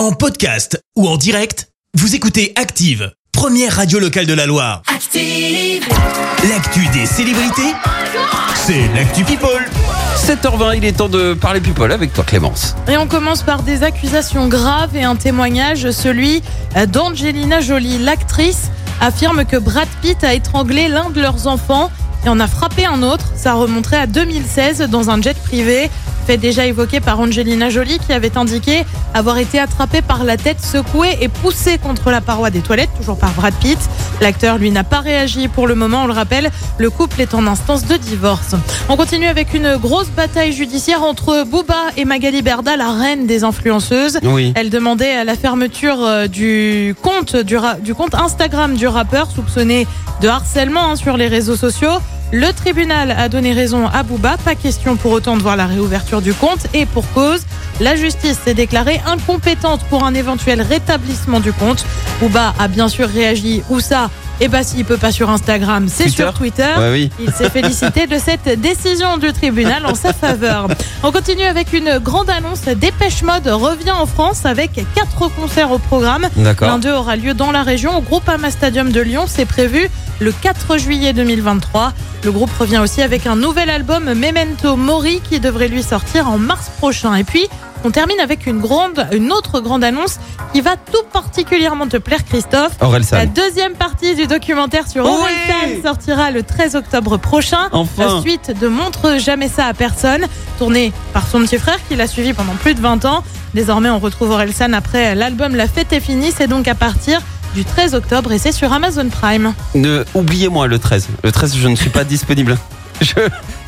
En podcast ou en direct, vous écoutez Active, première radio locale de la Loire. Active. L'actu des célébrités, c'est l'actu People. 7h20, il est temps de parler people avec toi Clémence. Et on commence par des accusations graves et un témoignage, celui d'Angelina Jolie. L'actrice affirme que Brad Pitt a étranglé l'un de leurs enfants et en a frappé un autre. Ça remonterait à 2016 dans un jet privé. Fait déjà évoqué par Angelina Jolie qui avait indiqué avoir été attrapée par la tête secouée et poussée contre la paroi des toilettes, toujours par Brad Pitt. L'acteur, lui, n'a pas réagi pour le moment, on le rappelle. Le couple est en instance de divorce. On continue avec une grosse bataille judiciaire entre Booba et Magali Berda, la reine des influenceuses. Oui. Elle demandait la fermeture euh, du compte, du, ra- du compte Instagram du rappeur soupçonné de harcèlement hein, sur les réseaux sociaux. Le tribunal a donné raison à Booba. Pas question pour autant de voir la réouverture du compte. Et pour cause, la justice s'est déclarée incompétente pour un éventuel rétablissement du compte. Booba a bien sûr réagi. Où ça? Eh ben s'il peut pas sur Instagram, c'est sur Twitter. Ouais, oui. Il s'est félicité de cette décision du tribunal en sa faveur. On continue avec une grande annonce. Dépêche Mode revient en France avec quatre concerts au programme. L'un d'eux aura lieu dans la région au Groupama Stadium de Lyon. C'est prévu le 4 juillet 2023. Le groupe revient aussi avec un nouvel album Memento Mori qui devrait lui sortir en mars prochain. Et puis, on termine avec une grande, une autre grande annonce qui va tout particulièrement te plaire, Christophe. Aurel La deuxième partie du documentaire sur Oui Orelsan sortira le 13 octobre prochain. Enfin. La suite de Montre jamais ça à personne, tournée par son petit frère qui l'a suivi pendant plus de 20 ans. Désormais, on retrouve Orelsan après l'album La fête est finie. C'est donc à partir du 13 octobre et c'est sur Amazon Prime. Ne oubliez-moi le 13. Le 13, je ne suis pas disponible. Je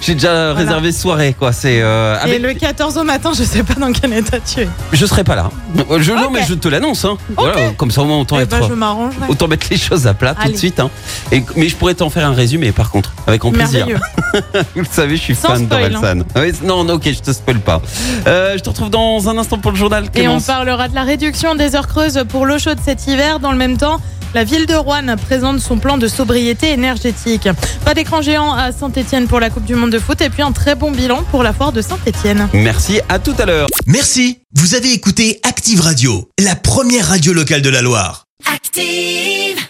j'ai déjà réservé soirée quoi. C'est euh, Et le 14 au matin, je sais pas dans quel état tu es. je serai pas là. Je, Non mais je te l'annonce. Hein. Voilà, comme ça au moins autant Eh être. ben, je. Autant mettre les choses à plat tout de suite. Hein. Et, mais je pourrais t'en faire un résumé par contre, avec grand plaisir. Vous le savez, je suis Sans fan d'Orelsan. Oui, non, non, ok, je te spoil pas. Euh, je te retrouve dans un instant pour le journal. Et on parlera de la réduction des heures creuses pour l'eau chaude cet hiver. Dans le même temps, la ville de Rouen présente son plan de sobriété énergétique. Pas d'écran géant à Saint-Etienne pour la Coupe du Monde de foot et puis un très bon bilan pour la foire de Saint-Etienne. Merci, à tout à l'heure. Merci, vous avez écouté Active Radio, la première radio locale de la Loire. Active.